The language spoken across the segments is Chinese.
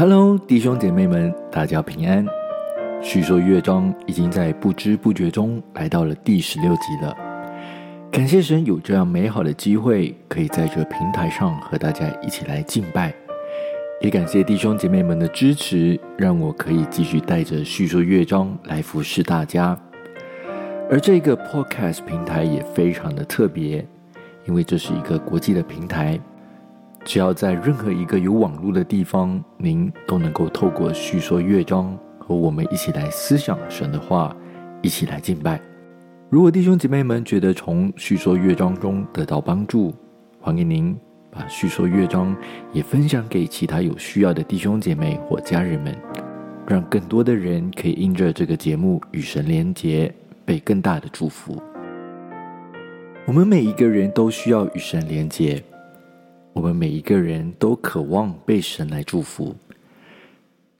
Hello，弟兄姐妹们，大家平安。叙说乐章已经在不知不觉中来到了第十六集了。感谢神有这样美好的机会，可以在这平台上和大家一起来敬拜。也感谢弟兄姐妹们的支持，让我可以继续带着叙说乐章来服侍大家。而这个 Podcast 平台也非常的特别，因为这是一个国际的平台。只要在任何一个有网络的地方，您都能够透过叙说乐章和我们一起来思想神的话，一起来敬拜。如果弟兄姐妹们觉得从叙说乐章中得到帮助，欢迎您把叙说乐章也分享给其他有需要的弟兄姐妹或家人们，让更多的人可以因着这个节目与神连结，被更大的祝福。我们每一个人都需要与神连结。我们每一个人都渴望被神来祝福，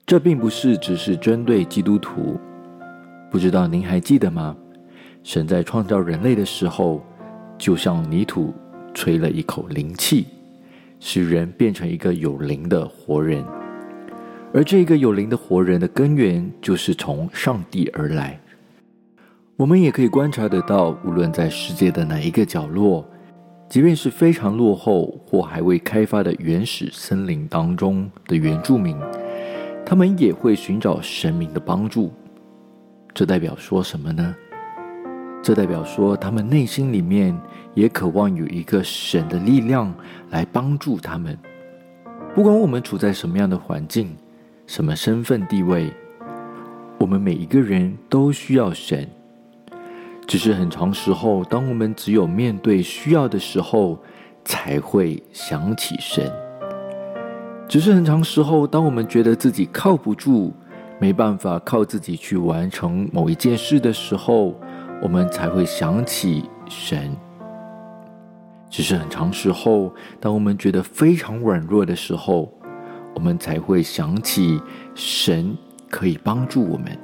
这并不是只是针对基督徒。不知道您还记得吗？神在创造人类的时候，就像泥土吹了一口灵气，使人变成一个有灵的活人。而这个有灵的活人的根源，就是从上帝而来。我们也可以观察得到，无论在世界的哪一个角落。即便是非常落后或还未开发的原始森林当中的原住民，他们也会寻找神明的帮助。这代表说什么呢？这代表说他们内心里面也渴望有一个神的力量来帮助他们。不管我们处在什么样的环境、什么身份地位，我们每一个人都需要神。只是很长时候，当我们只有面对需要的时候，才会想起神。只是很长时候，当我们觉得自己靠不住，没办法靠自己去完成某一件事的时候，我们才会想起神。只是很长时候，当我们觉得非常软弱的时候，我们才会想起神可以帮助我们。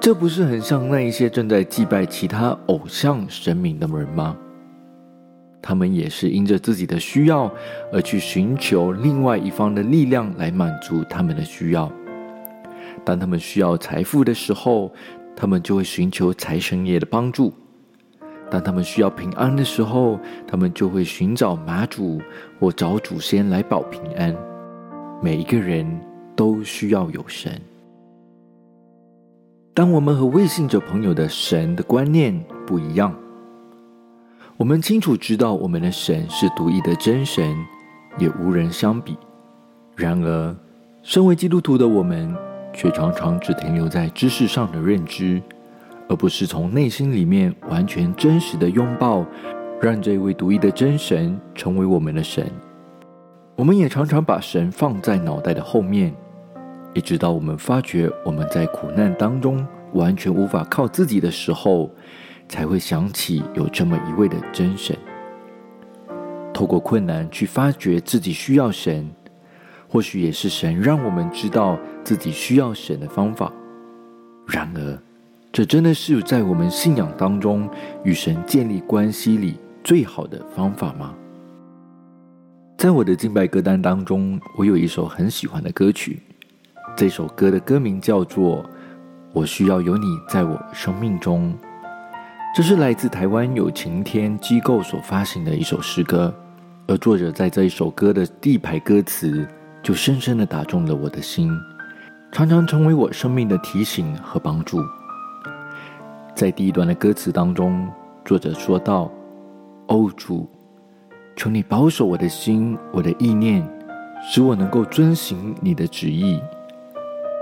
这不是很像那一些正在祭拜其他偶像神明的人吗？他们也是因着自己的需要而去寻求另外一方的力量来满足他们的需要。当他们需要财富的时候，他们就会寻求财神爷的帮助；当他们需要平安的时候，他们就会寻找马祖或找祖先来保平安。每一个人都需要有神。当我们和未信者朋友的神的观念不一样，我们清楚知道我们的神是独一的真神，也无人相比。然而，身为基督徒的我们，却常常只停留在知识上的认知，而不是从内心里面完全真实的拥抱，让这位独一的真神成为我们的神。我们也常常把神放在脑袋的后面。一直到我们发觉我们在苦难当中完全无法靠自己的时候，才会想起有这么一位的真神。透过困难去发掘自己需要神，或许也是神让我们知道自己需要神的方法。然而，这真的是在我们信仰当中与神建立关系里最好的方法吗？在我的敬拜歌单当中，我有一首很喜欢的歌曲。这首歌的歌名叫做《我需要有你在我生命中》，这是来自台湾有晴天机构所发行的一首诗歌，而作者在这一首歌的第一排歌词就深深的打中了我的心，常常成为我生命的提醒和帮助。在第一段的歌词当中，作者说道：“哦主，求你保守我的心，我的意念，使我能够遵行你的旨意。”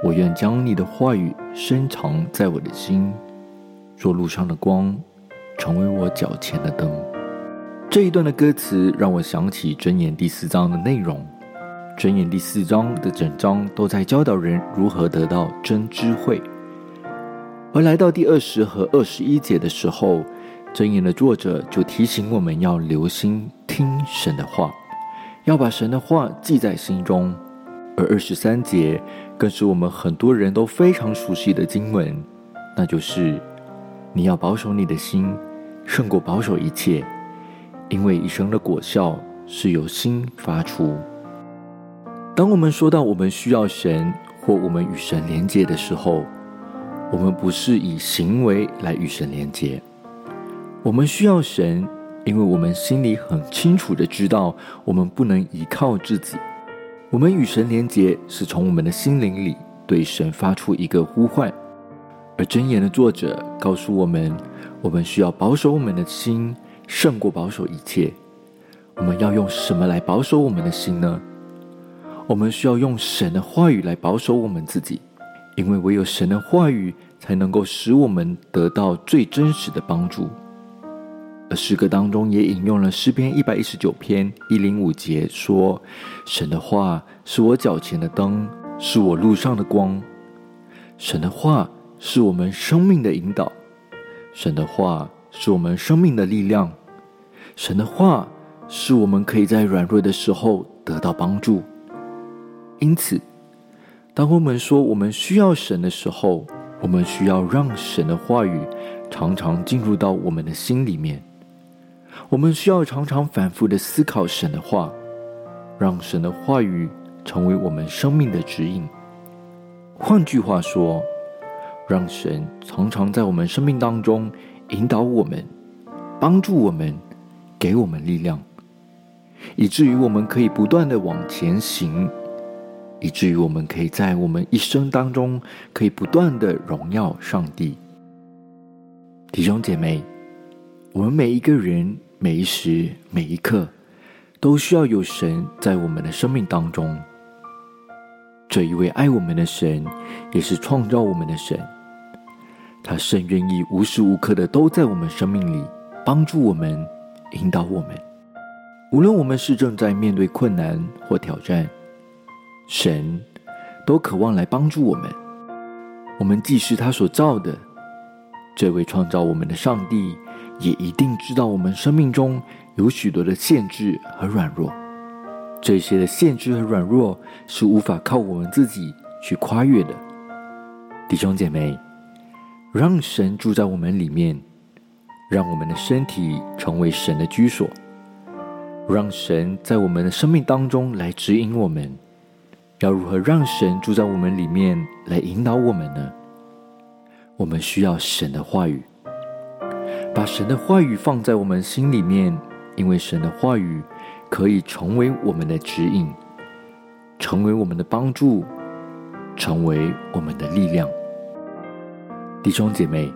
我愿将你的话语深藏在我的心，做路上的光，成为我脚前的灯。这一段的歌词让我想起箴言第四章的内容。箴言第四章的整章都在教导人如何得到真智慧，而来到第二十和二十一节的时候，箴言的作者就提醒我们要留心听神的话，要把神的话记在心中。而二十三节更是我们很多人都非常熟悉的经文，那就是你要保守你的心，胜过保守一切，因为一生的果效是由心发出。当我们说到我们需要神或我们与神连接的时候，我们不是以行为来与神连接。我们需要神，因为我们心里很清楚的知道，我们不能依靠自己。我们与神连结，是从我们的心灵里对神发出一个呼唤。而箴言的作者告诉我们，我们需要保守我们的心，胜过保守一切。我们要用什么来保守我们的心呢？我们需要用神的话语来保守我们自己，因为唯有神的话语才能够使我们得到最真实的帮助。而诗歌当中也引用了诗篇一百一十九篇一零五节说：“神的话是我脚前的灯，是我路上的光。神的话是我们生命的引导，神的话是我们生命的力量，神的话。”是我们可以在软弱的时候得到帮助。因此，当我们说我们需要神的时候，我们需要让神的话语常常进入到我们的心里面。我们需要常常反复的思考神的话，让神的话语成为我们生命的指引。换句话说，让神常常在我们生命当中引导我们，帮助我们，给我们力量。以至于我们可以不断的往前行，以至于我们可以在我们一生当中可以不断的荣耀上帝。弟兄姐妹，我们每一个人每一时每一刻都需要有神在我们的生命当中。这一位爱我们的神，也是创造我们的神，他甚愿意无时无刻的都在我们生命里帮助我们，引导我们。无论我们是正在面对困难或挑战，神都渴望来帮助我们。我们既是他所造的，这位创造我们的上帝也一定知道我们生命中有许多的限制和软弱。这些的限制和软弱是无法靠我们自己去跨越的。弟兄姐妹，让神住在我们里面，让我们的身体成为神的居所。让神在我们的生命当中来指引我们，要如何让神住在我们里面来引导我们呢？我们需要神的话语，把神的话语放在我们心里面，因为神的话语可以成为我们的指引，成为我们的帮助，成为我们的力量。弟兄姐妹，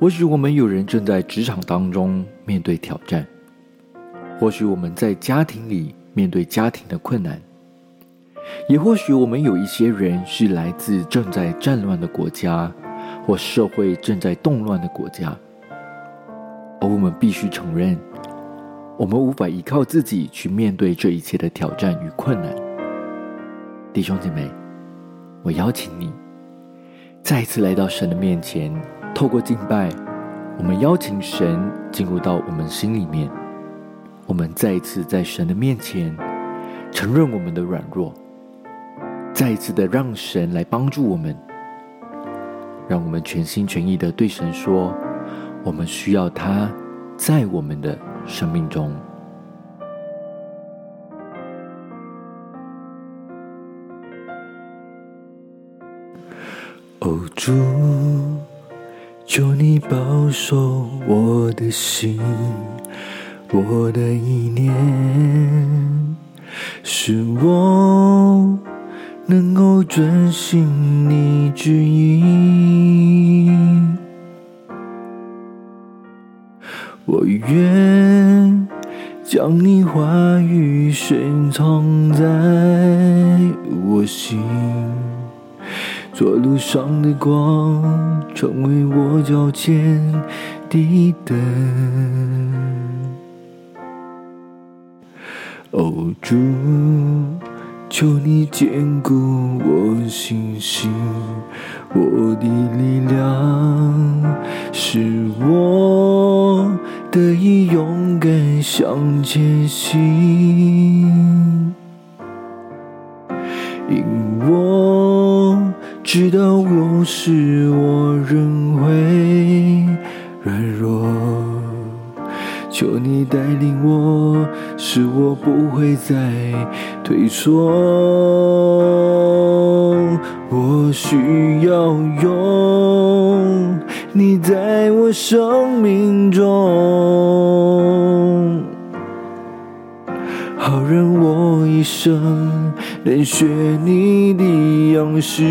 或许我们有人正在职场当中面对挑战。或许我们在家庭里面对家庭的困难，也或许我们有一些人是来自正在战乱的国家，或社会正在动乱的国家，而我们必须承认，我们无法依靠自己去面对这一切的挑战与困难。弟兄姐妹，我邀请你再一次来到神的面前，透过敬拜，我们邀请神进入到我们心里面。我们再一次在神的面前承认我们的软弱，再一次的让神来帮助我们，让我们全心全意的对神说：我们需要他在我们的生命中。哦，主，求你保守我的心。我的意念，使我能够遵行你旨意。我愿将你话语深藏在我心，做路上的光，成为我脚前的灯。哦，主，求你坚固我信心，我的力量，使我得以勇敢向前行。因我知道有时我仍会软弱，求你带领我。是，我不会再退缩。我需要有你在我生命中，好让我一生能学你的样式，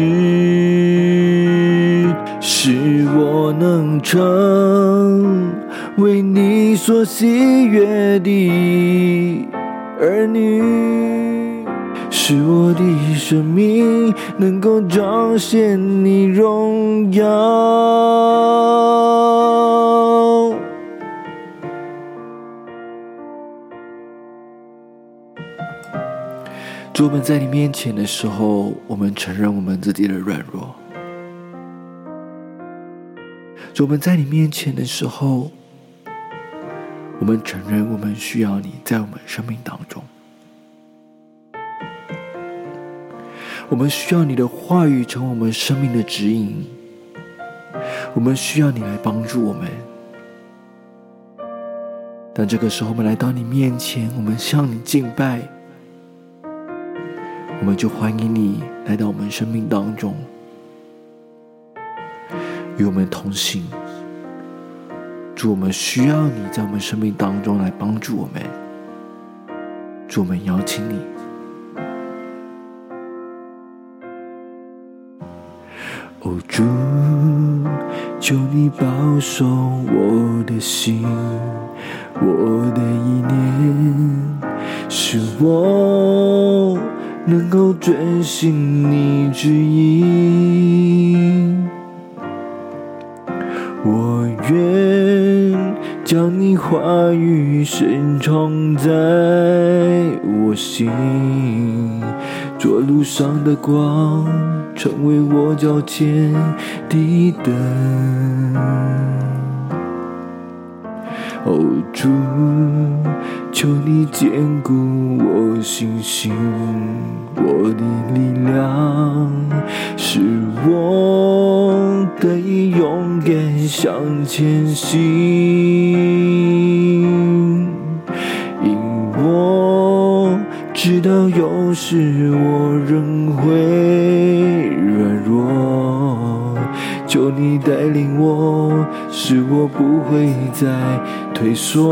使我能成。为你所喜悦的儿女，使我的生命能够彰显你荣耀。主，我们在你面前的时候，我们承认我们自己的软弱。主，我们在你面前的时候。我们承认，我们需要你在我们生命当中。我们需要你的话语成为我们生命的指引。我们需要你来帮助我们。当这个时候，我们来到你面前，我们向你敬拜，我们就欢迎你来到我们生命当中，与我们同行。主，我们需要你在我们生命当中来帮助我们。主，我们邀请你。哦，主，求你保守我的心，我的意念，使我能够遵行你旨意。我愿将你话语深藏在我心，做路上的光，成为我脚前的灯。哦，主，求你坚固我信心，我的力量，使我得以勇敢向前行。因我知道有时我仍会求你带领我，使我不会再。退缩，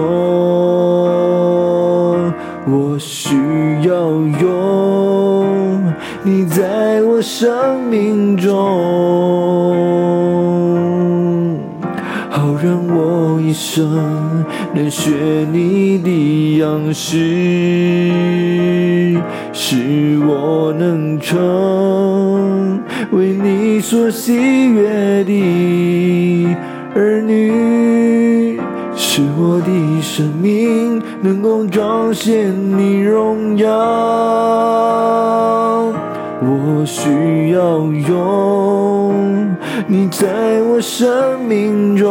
我需要有你在我生命中，好让我一生能学你的样式，使我能成你所喜悦的儿女。使我的生命能够彰显你荣耀，我需要有你在我生命中，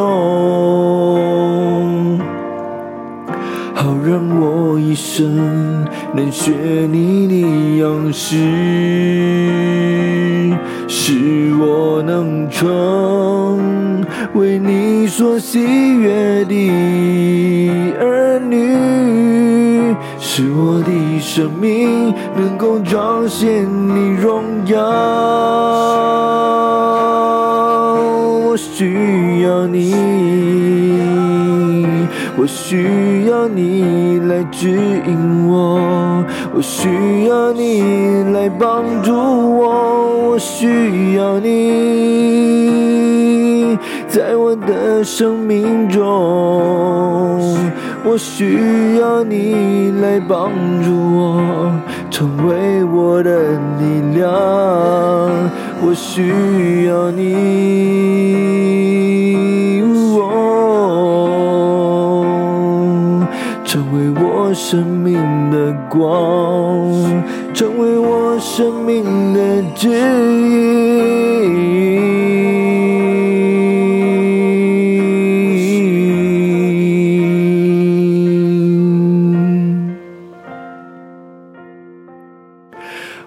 好让我一生能学你的样式，使我能成为你所喜悦的儿女，使我的生命能够彰显你荣耀。我需要你，我需要你来指引我，我需要你来帮助我，我需要你。在我的生命中，我需要你来帮助我，成为我的力量。我需要你，生命的光，成为我生命的指引。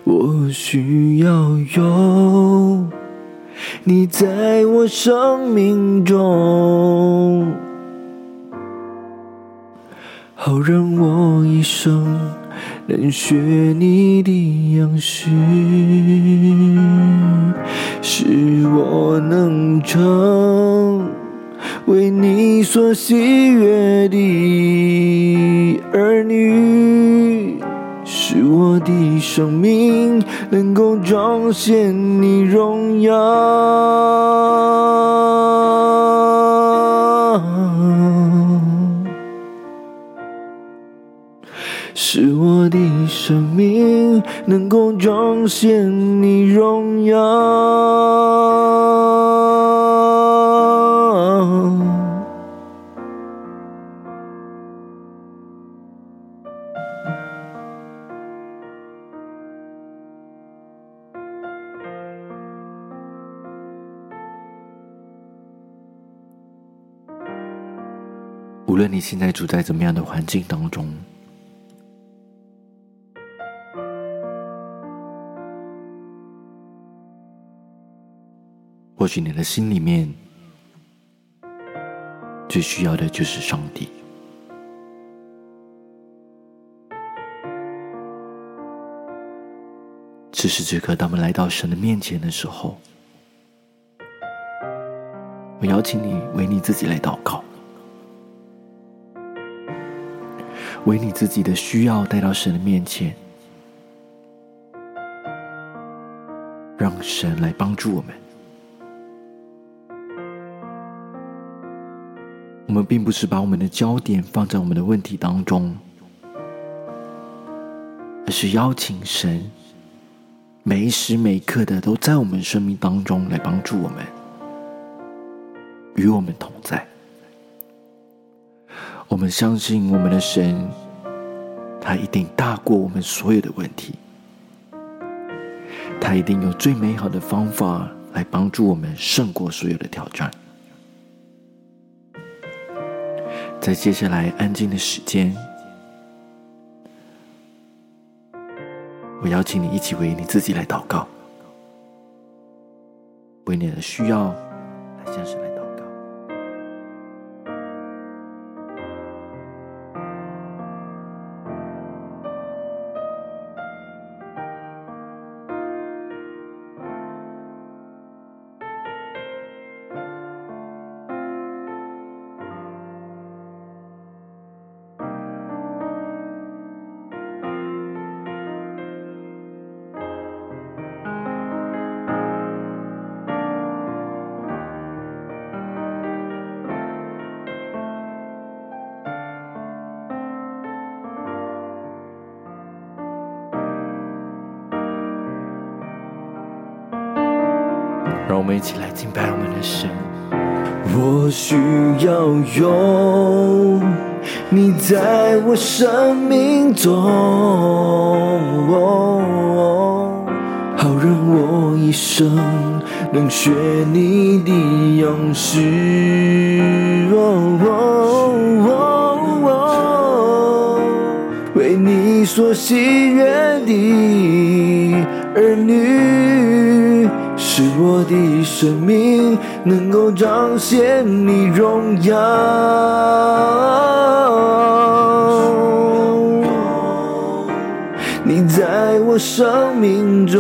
我需要有你在我生命中，好让我一生能学你的样式，使我能成为你所喜悦的儿女，使我的生命能够彰显你荣耀。是我的生命能够彰显你荣耀。无论你现在处在怎么样的环境当中。许你的心里面最需要的就是上帝。此时此刻，当我们来到神的面前的时候，我邀请你为你自己来祷告，为你自己的需要带到神的面前，让神来帮助我们。我们并不是把我们的焦点放在我们的问题当中，而是邀请神每时每刻的都在我们生命当中来帮助我们，与我们同在。我们相信我们的神，他一定大过我们所有的问题，他一定有最美好的方法来帮助我们胜过所有的挑战。在接下来安静的时间，我邀请你一起为你自己来祷告，为你的需要来向神让我们一起来敬拜我们的神。我需要有你在我生命中，好让我一生能学你的样式。为你所喜悦的儿女。使我的生命能够彰显你荣耀。你在我生命中，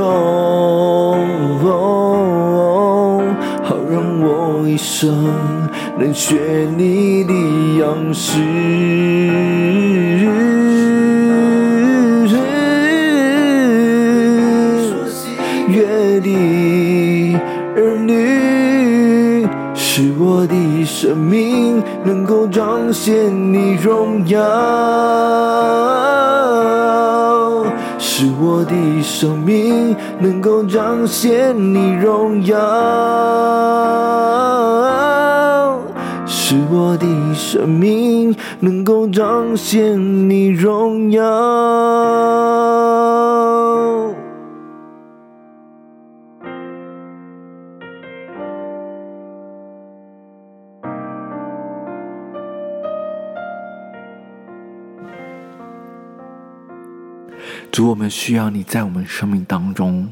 好让我一生能学你的样式。生命能够彰显你荣耀，使我的生命能够彰显你荣耀，使我的生命能够彰显你荣耀。主，我们需要你在我们生命当中，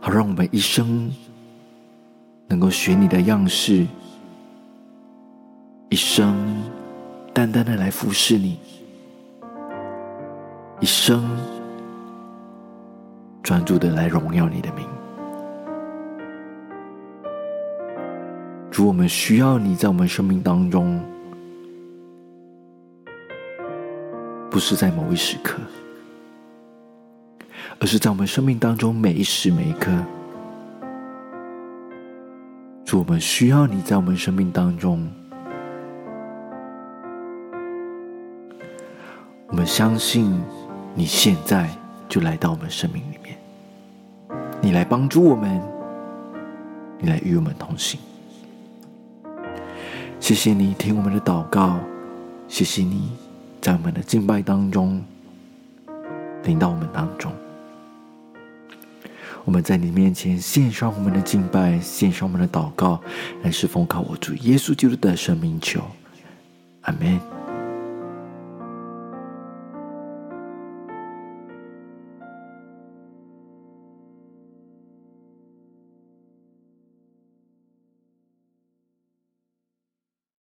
好让我们一生能够学你的样式，一生单单的来服侍你，一生专注的来荣耀你的名。主，我们需要你在我们生命当中，不是在某一时刻，而是在我们生命当中每一时每一刻。主，我们需要你在我们生命当中。我们相信你现在就来到我们生命里面，你来帮助我们，你来与我们同行。谢谢你听我们的祷告，谢谢你在我们的敬拜当中领到我们当中。我们在你面前献上我们的敬拜，献上我们的祷告，来是奉靠我主耶稣基督的生命求，阿门。